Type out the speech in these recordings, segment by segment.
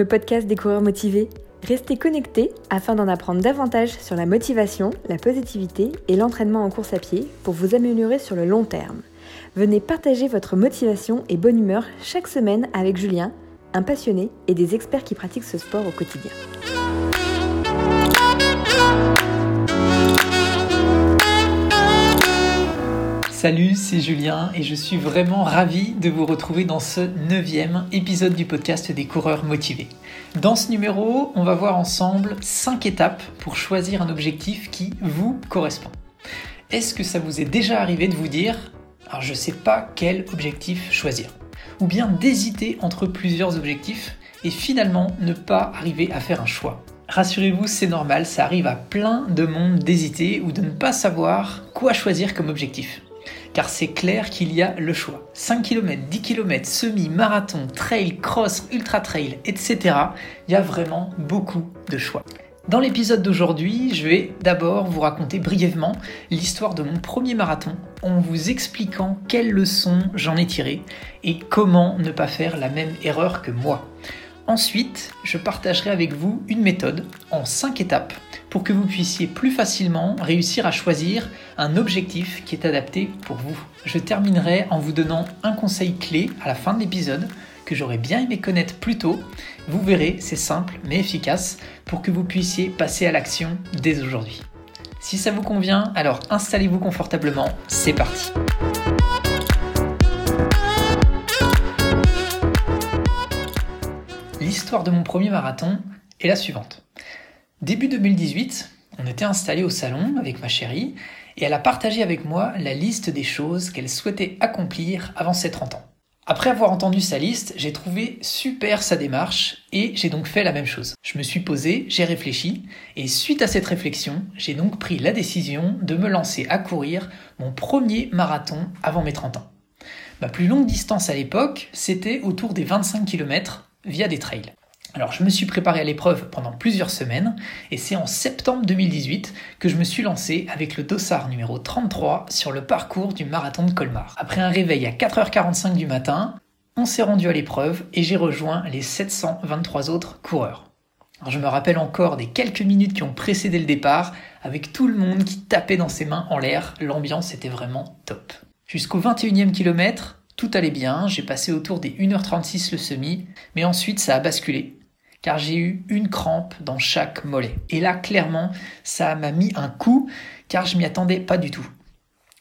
le podcast des coureurs motivés. Restez connectés afin d'en apprendre davantage sur la motivation, la positivité et l'entraînement en course à pied pour vous améliorer sur le long terme. Venez partager votre motivation et bonne humeur chaque semaine avec Julien, un passionné et des experts qui pratiquent ce sport au quotidien. Salut, c'est Julien et je suis vraiment ravi de vous retrouver dans ce neuvième épisode du podcast des coureurs motivés. Dans ce numéro, on va voir ensemble 5 étapes pour choisir un objectif qui vous correspond. Est-ce que ça vous est déjà arrivé de vous dire alors je ne sais pas quel objectif choisir ou bien d'hésiter entre plusieurs objectifs et finalement ne pas arriver à faire un choix? Rassurez-vous, c'est normal, ça arrive à plein de monde d'hésiter ou de ne pas savoir quoi choisir comme objectif car c'est clair qu'il y a le choix. 5 km, 10 km, semi, marathon, trail, cross, ultra trail, etc. Il y a vraiment beaucoup de choix. Dans l'épisode d'aujourd'hui, je vais d'abord vous raconter brièvement l'histoire de mon premier marathon en vous expliquant quelles leçons j'en ai tirées et comment ne pas faire la même erreur que moi. Ensuite, je partagerai avec vous une méthode en 5 étapes pour que vous puissiez plus facilement réussir à choisir un objectif qui est adapté pour vous. Je terminerai en vous donnant un conseil clé à la fin de l'épisode que j'aurais bien aimé connaître plus tôt. Vous verrez, c'est simple mais efficace pour que vous puissiez passer à l'action dès aujourd'hui. Si ça vous convient, alors installez-vous confortablement, c'est parti. L'histoire de mon premier marathon est la suivante. Début 2018, on était installé au salon avec ma chérie et elle a partagé avec moi la liste des choses qu'elle souhaitait accomplir avant ses 30 ans. Après avoir entendu sa liste, j'ai trouvé super sa démarche et j'ai donc fait la même chose. Je me suis posé, j'ai réfléchi et suite à cette réflexion, j'ai donc pris la décision de me lancer à courir mon premier marathon avant mes 30 ans. Ma plus longue distance à l'époque, c'était autour des 25 km via des trails. Alors je me suis préparé à l'épreuve pendant plusieurs semaines et c'est en septembre 2018 que je me suis lancé avec le dossard numéro 33 sur le parcours du marathon de Colmar. Après un réveil à 4h45 du matin, on s'est rendu à l'épreuve et j'ai rejoint les 723 autres coureurs. je me rappelle encore des quelques minutes qui ont précédé le départ avec tout le monde qui tapait dans ses mains en l'air, l'ambiance était vraiment top. Jusqu'au 21e kilomètre, tout allait bien, j'ai passé autour des 1h36 le semi, mais ensuite ça a basculé car j'ai eu une crampe dans chaque mollet. Et là, clairement, ça m'a mis un coup, car je m'y attendais pas du tout.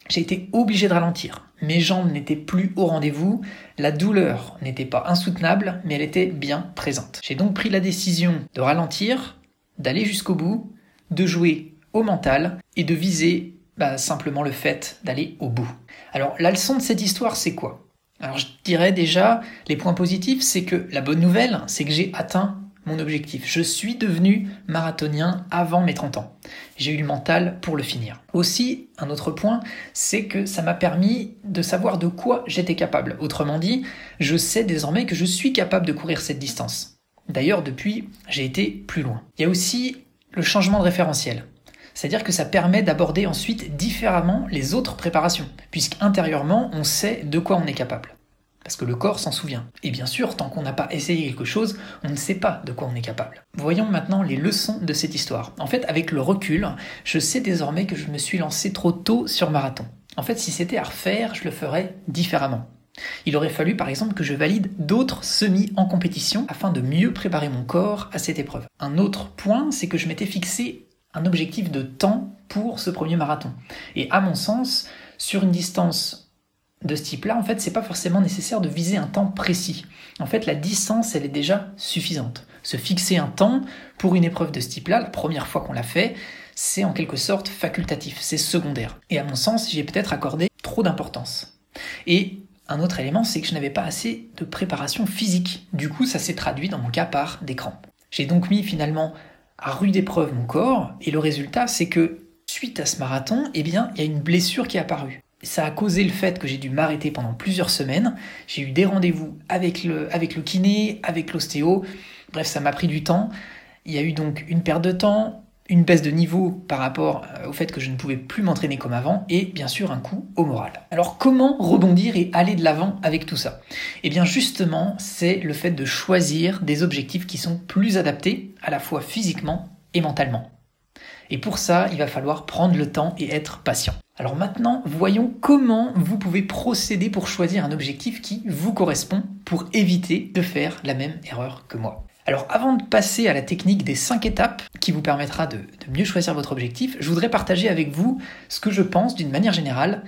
J'ai été obligé de ralentir. Mes jambes n'étaient plus au rendez-vous, la douleur n'était pas insoutenable, mais elle était bien présente. J'ai donc pris la décision de ralentir, d'aller jusqu'au bout, de jouer au mental et de viser bah, simplement le fait d'aller au bout. Alors la leçon de cette histoire, c'est quoi? Alors je dirais déjà, les points positifs, c'est que la bonne nouvelle, c'est que j'ai atteint objectif. Je suis devenu marathonien avant mes 30 ans. J'ai eu le mental pour le finir. Aussi, un autre point, c'est que ça m'a permis de savoir de quoi j'étais capable. Autrement dit, je sais désormais que je suis capable de courir cette distance. D'ailleurs, depuis, j'ai été plus loin. Il y a aussi le changement de référentiel. C'est-à-dire que ça permet d'aborder ensuite différemment les autres préparations, puisqu'intérieurement, on sait de quoi on est capable parce que le corps s'en souvient. Et bien sûr, tant qu'on n'a pas essayé quelque chose, on ne sait pas de quoi on est capable. Voyons maintenant les leçons de cette histoire. En fait, avec le recul, je sais désormais que je me suis lancé trop tôt sur marathon. En fait, si c'était à refaire, je le ferais différemment. Il aurait fallu par exemple que je valide d'autres semis en compétition afin de mieux préparer mon corps à cette épreuve. Un autre point, c'est que je m'étais fixé un objectif de temps pour ce premier marathon. Et à mon sens, sur une distance de ce type-là, en fait, c'est pas forcément nécessaire de viser un temps précis. En fait, la distance, elle est déjà suffisante. Se fixer un temps pour une épreuve de ce type-là, la première fois qu'on l'a fait, c'est en quelque sorte facultatif, c'est secondaire. Et à mon sens, j'ai peut-être accordé trop d'importance. Et un autre élément, c'est que je n'avais pas assez de préparation physique. Du coup, ça s'est traduit dans mon cas par des crampes. J'ai donc mis finalement à rude épreuve mon corps, et le résultat, c'est que suite à ce marathon, eh bien, il y a une blessure qui est apparue ça a causé le fait que j'ai dû m'arrêter pendant plusieurs semaines. J'ai eu des rendez-vous avec le, avec le kiné, avec l'ostéo. Bref, ça m'a pris du temps. Il y a eu donc une perte de temps, une baisse de niveau par rapport euh, au fait que je ne pouvais plus m'entraîner comme avant et bien sûr un coup au moral. Alors comment rebondir et aller de l'avant avec tout ça? Eh bien justement, c'est le fait de choisir des objectifs qui sont plus adaptés à la fois physiquement et mentalement. Et pour ça, il va falloir prendre le temps et être patient. Alors maintenant, voyons comment vous pouvez procéder pour choisir un objectif qui vous correspond pour éviter de faire la même erreur que moi. Alors avant de passer à la technique des 5 étapes qui vous permettra de, mieux choisir votre objectif, je voudrais partager avec vous ce que je pense d'une manière générale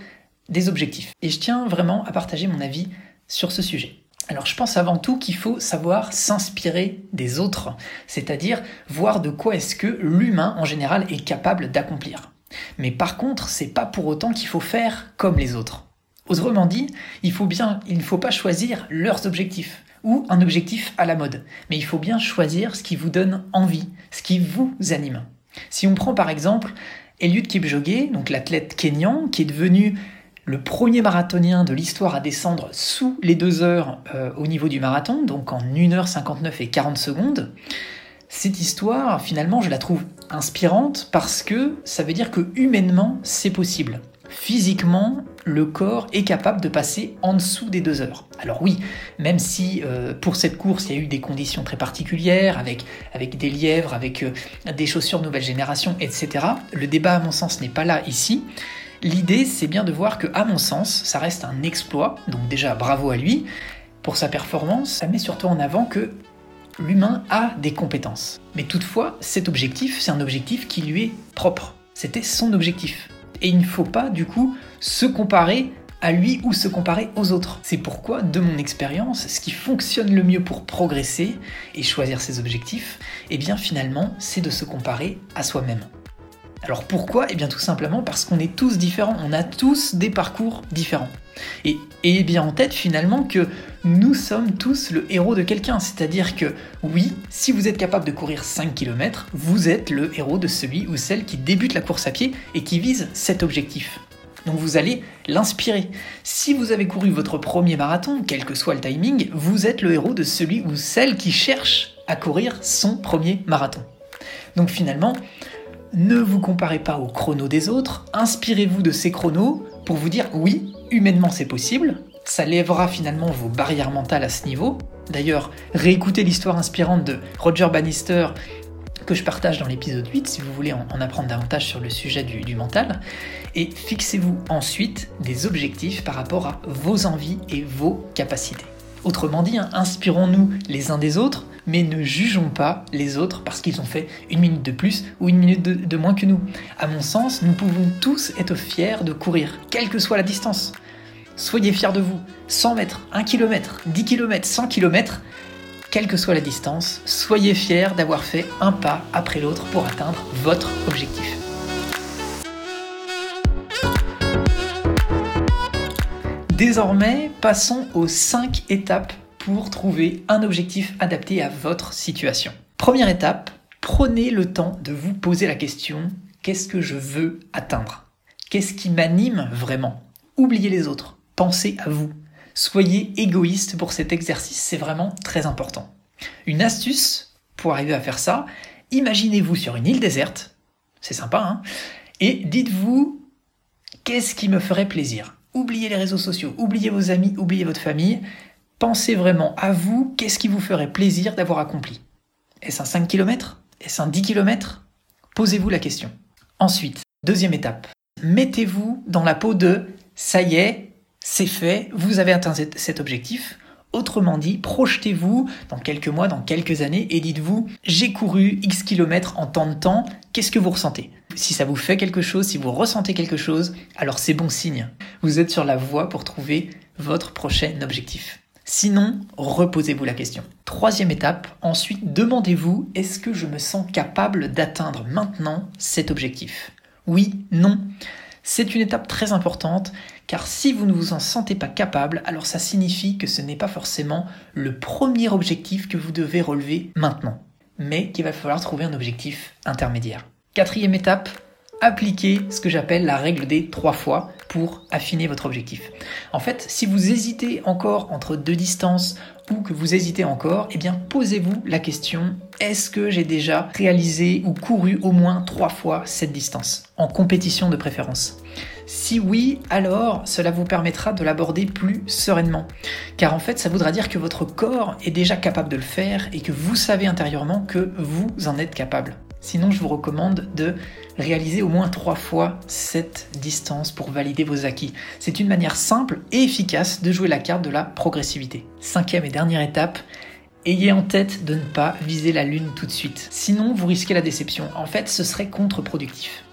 des objectifs. Et je tiens vraiment à partager mon avis sur ce sujet. Alors je pense avant tout qu'il faut savoir s'inspirer des autres, c'est-à-dire voir de quoi est-ce que l'humain en général est capable d'accomplir. Mais par contre, c'est pas pour autant qu'il faut faire comme les autres. Autrement dit, il faut bien, il ne faut pas choisir leurs objectifs ou un objectif à la mode, mais il faut bien choisir ce qui vous donne envie, ce qui vous anime. Si on prend par exemple Eliud Kipchoge, donc l'athlète kényan qui est devenu le premier marathonien de l'histoire à descendre sous les deux heures euh, au niveau du marathon, donc en 1h59 et 40 secondes. Cette histoire, finalement, je la trouve inspirante parce que ça veut dire que humainement, c'est possible. Physiquement, le corps est capable de passer en dessous des deux heures. Alors oui, même si euh, pour cette course il y a eu des conditions très particulières, avec, des lièvres, avec euh, des chaussures nouvelle génération, etc., le débat à mon sens n'est pas là ici. L'idée, c'est bien de voir que, à mon sens, ça reste un exploit, donc déjà bravo à lui. Pour sa performance, ça met surtout en avant que l'humain a des compétences. Mais toutefois, cet objectif, c'est un objectif qui lui est propre. C'était son objectif. Et il ne faut pas, du coup, se comparer à lui ou se comparer aux autres. C'est pourquoi, de mon expérience, ce qui fonctionne le mieux pour progresser et choisir ses objectifs, eh bien finalement, c'est de se comparer à soi-même. Alors pourquoi? Eh bien tout simplement parce qu'on est tous différents, on a tous des parcours différents. Et, et bien en tête finalement que nous sommes tous le héros de quelqu'un, c'est-à-dire que oui, si vous êtes capable de courir 5 km, vous êtes le héros de celui ou celle qui débute la course à pied et qui vise cet objectif. Donc vous allez l'inspirer. Si vous avez couru votre premier marathon, quel que soit le timing, vous êtes le héros de celui ou celle qui cherche à courir son premier marathon. Donc finalement, ne vous comparez pas aux chronos des autres, inspirez-vous de ces chronos pour vous dire oui, humainement c'est possible, ça lèvera finalement vos barrières mentales à ce niveau. D'ailleurs, réécoutez l'histoire inspirante de Roger Bannister que je partage dans l'épisode 8 si vous voulez en, apprendre davantage sur le sujet du, mental. Et fixez-vous ensuite des objectifs par rapport à vos envies et vos capacités. Autrement dit, hein, inspirons-nous les uns des autres, mais ne jugeons pas les autres parce qu'ils ont fait une minute de plus ou une minute de, moins que nous. À mon sens, nous pouvons tous être fiers de courir, quelle que soit la distance. Soyez fiers de vous. 100 mètres, 1 km, 10 km, 100 km, quelle que soit la distance, soyez fiers d'avoir fait un pas après l'autre pour atteindre votre objectif. Désormais, passons aux 5 étapes pour trouver un objectif adapté à votre situation. Première étape, prenez le temps de vous poser la question qu'est-ce que je veux atteindre? Qu'est-ce qui m'anime vraiment? Oubliez les autres, pensez à vous. Soyez égoïste pour cet exercice, c'est vraiment très important. Une astuce pour arriver à faire ça, imaginez-vous sur une île déserte, c'est sympa, hein Et dites-vous qu'est-ce qui me ferait plaisir? Oubliez les réseaux sociaux, oubliez vos amis, oubliez votre famille. Pensez vraiment à vous, qu'est-ce qui vous ferait plaisir d'avoir accompli? Est-ce un 5 km Est-ce un 10 km Posez-vous la question. Ensuite, deuxième étape, mettez-vous dans la peau de ça y est, c'est fait, vous avez atteint cet objectif. Autrement dit, projetez-vous dans quelques mois, dans quelques années et dites-vous, j'ai couru X kilomètres en tant de temps, qu'est-ce que vous ressentez? Si ça vous fait quelque chose, si vous ressentez quelque chose, alors c'est bon signe. Vous êtes sur la voie pour trouver votre prochain objectif. Sinon, reposez-vous la question. Troisième étape, ensuite demandez-vous, est-ce que je me sens capable d'atteindre maintenant cet objectif? Oui, non. C'est une étape très importante car si vous ne vous en sentez pas capable, alors ça signifie que ce n'est pas forcément le premier objectif que vous devez relever maintenant, mais qu'il va falloir trouver un objectif intermédiaire. Quatrième étape, appliquer ce que j'appelle la règle des trois fois pour affiner votre objectif. En fait, si vous hésitez encore entre deux distances ou que vous hésitez encore, eh bien posez-vous la question est-ce que j'ai déjà réalisé ou couru au moins trois fois cette distance en compétition de préférence? Si oui, alors cela vous permettra de l'aborder plus sereinement. Car en fait, ça voudra dire que votre corps est déjà capable de le faire et que vous savez intérieurement que vous en êtes capable. Sinon, je vous recommande de réaliser au moins trois fois cette distance pour valider vos acquis. C'est une manière simple et efficace de jouer la carte de la progressivité. Cinquième et dernière étape, Ayez en tête de ne pas viser la lune tout de suite. Sinon, vous risquez la déception. En fait, ce serait contre-productif.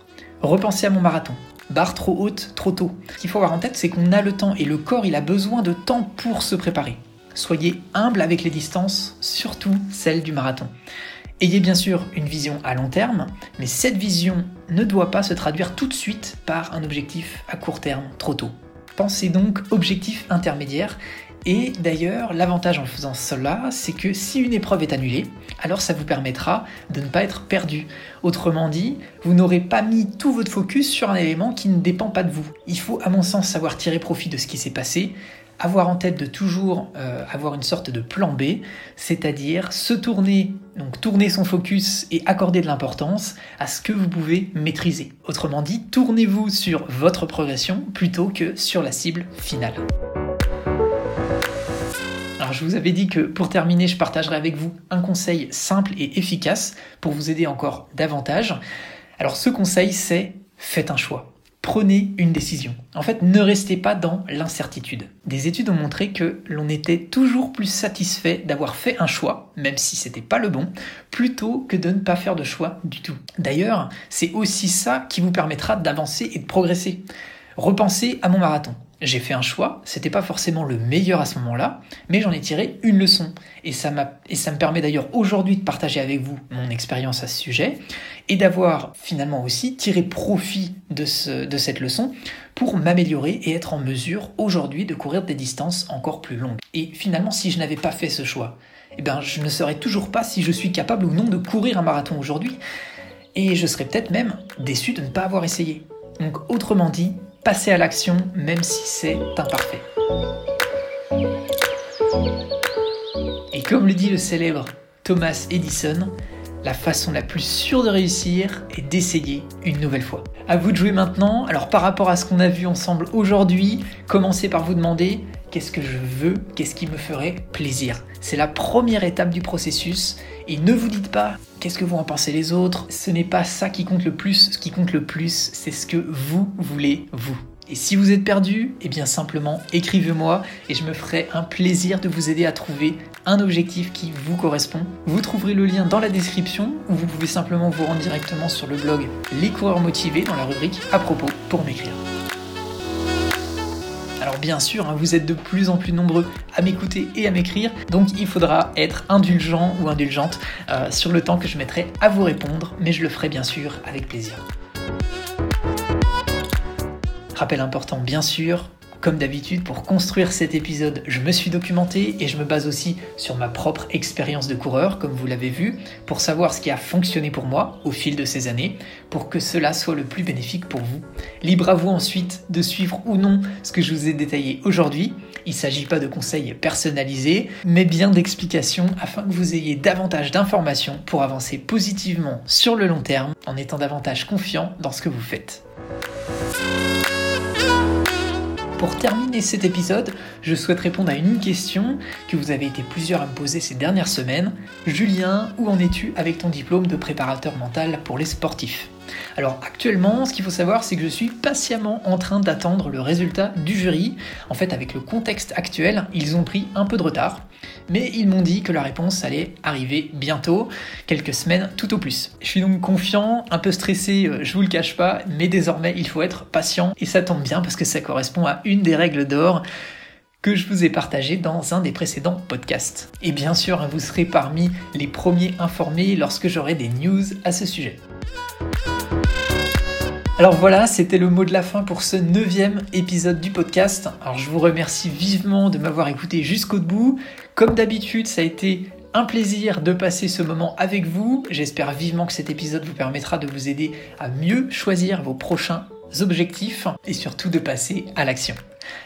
Repensez à mon marathon barre trop haute, trop tôt. Ce qu'il faut avoir en tête, c'est qu'on a le temps et le corps, il a besoin de temps pour se préparer. Soyez humble avec les distances, surtout celles du marathon. Ayez bien sûr une vision à long terme, mais cette vision ne doit pas se traduire tout de suite par un objectif à court terme trop tôt. Pensez donc objectif intermédiaire et d'ailleurs, l'avantage en faisant cela, c'est que si une épreuve est annulée, alors ça vous permettra de ne pas être perdu. Autrement dit, vous n'aurez pas mis tout votre focus sur un élément qui ne dépend pas de vous. Il faut, à mon sens, savoir tirer profit de ce qui s'est passé, avoir en tête de toujours euh, avoir une sorte de plan B, c'est-à-dire se tourner, donc tourner son focus et accorder de l'importance à ce que vous pouvez maîtriser. Autrement dit, tournez-vous sur votre progression plutôt que sur la cible finale. Alors je vous avais dit que pour terminer, je partagerai avec vous un conseil simple et efficace pour vous aider encore davantage. Alors ce conseil, c'est faites un choix. Prenez une décision. En fait, ne restez pas dans l'incertitude. Des études ont montré que l'on était toujours plus satisfait d'avoir fait un choix, même si c'était pas le bon, plutôt que de ne pas faire de choix du tout. D'ailleurs, c'est aussi ça qui vous permettra d'avancer et de progresser. Repensez à mon marathon j'ai fait un choix, c'était pas forcément le meilleur à ce moment-là, mais j'en ai tiré une leçon. Et ça, et ça me permet d'ailleurs aujourd'hui de partager avec vous mon expérience à ce sujet, et d'avoir finalement aussi tiré profit de, ce, de cette leçon pour m'améliorer et être en mesure aujourd'hui de courir des distances encore plus longues. Et finalement, si je n'avais pas fait ce choix, eh ben, je ne saurais toujours pas si je suis capable ou non de courir un marathon aujourd'hui, et je serais peut-être même déçu de ne pas avoir essayé. Donc autrement dit, à l'action même si c'est imparfait. Et comme le dit le célèbre Thomas Edison, la façon la plus sûre de réussir est d'essayer une nouvelle fois. À vous de jouer maintenant. Alors par rapport à ce qu'on a vu ensemble aujourd'hui, commencez par vous demander qu'est-ce que je veux, qu'est-ce qui me ferait plaisir. C'est la première étape du processus et ne vous dites pas qu'est-ce que vont en penser les autres. Ce n'est pas ça qui compte le plus. Ce qui compte le plus, c'est ce que vous voulez vous. Et si vous êtes perdu, eh bien simplement écrivez-moi et je me ferai un plaisir de vous aider à trouver un objectif qui vous correspond. Vous trouverez le lien dans la description ou vous pouvez simplement vous rendre directement sur le blog Les coureurs motivés dans la rubrique à propos pour m'écrire. Bien sûr, hein, vous êtes de plus en plus nombreux à m'écouter et à m'écrire, donc il faudra être indulgent ou indulgente euh, sur le temps que je mettrai à vous répondre, mais je le ferai bien sûr avec plaisir. Rappel important bien sûr, comme d'habitude, pour construire cet épisode, je me suis documenté et je me base aussi sur ma propre expérience de coureur, comme vous l'avez vu, pour savoir ce qui a fonctionné pour moi au fil de ces années, pour que cela soit le plus bénéfique pour vous. Libre à vous ensuite de suivre ou non ce que je vous ai détaillé aujourd'hui. Il ne s'agit pas de conseils personnalisés, mais bien d'explications afin que vous ayez davantage d'informations pour avancer positivement sur le long terme en étant davantage confiant dans ce que vous faites. Pour terminer cet épisode, je souhaite répondre à une question que vous avez été plusieurs à me poser ces dernières semaines. Julien, où en es-tu avec ton diplôme de préparateur mental pour les sportifs? Alors actuellement, ce qu'il faut savoir, c'est que je suis patiemment en train d'attendre le résultat du jury. En fait, avec le contexte actuel, ils ont pris un peu de retard, mais ils m'ont dit que la réponse allait arriver bientôt, quelques semaines tout au plus. Je suis donc confiant, un peu stressé, euh, je vous le cache pas, mais désormais il faut être patient et ça tombe bien parce que ça correspond à une des règles d'or que je vous ai partagé dans un des précédents podcasts. Et bien sûr, vous serez parmi les premiers informés lorsque j'aurai des news à ce sujet. Alors voilà, c'était le mot de la fin pour ce neuvième épisode du podcast. Alors je vous remercie vivement de m'avoir écouté jusqu'au bout. Comme d'habitude, ça a été un plaisir de passer ce moment avec vous. J'espère vivement que cet épisode vous permettra de vous aider à mieux choisir vos prochains objectifs et surtout de passer à l'action.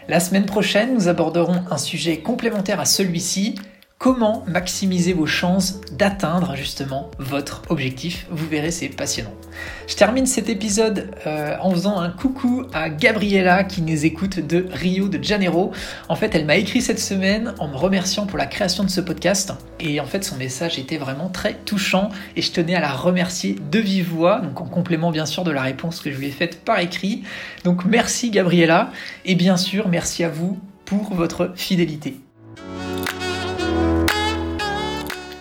La semaine prochaine, nous aborderons un sujet complémentaire à celui-ci, comment maximiser vos chances d'atteindre justement votre objectif? Vous verrez, c'est passionnant. Je termine cet épisode euh, en faisant un coucou à Gabriella qui nous écoute de Rio de Janeiro. En fait, elle m'a écrit cette semaine en me remerciant pour la création de ce podcast. Et en fait, son message était vraiment très touchant et je tenais à la remercier de vive voix, donc en complément bien sûr de la réponse que je lui ai faite par écrit. Donc merci Gabriella et bien sûr merci à vous pour votre fidélité.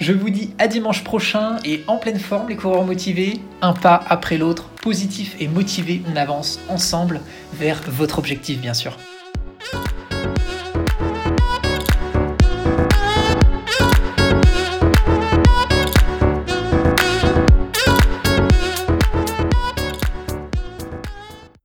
Je vous dis à dimanche prochain et en pleine forme les coureurs motivés, un pas après l'autre, positif et motivé, on avance ensemble vers votre objectif bien sûr.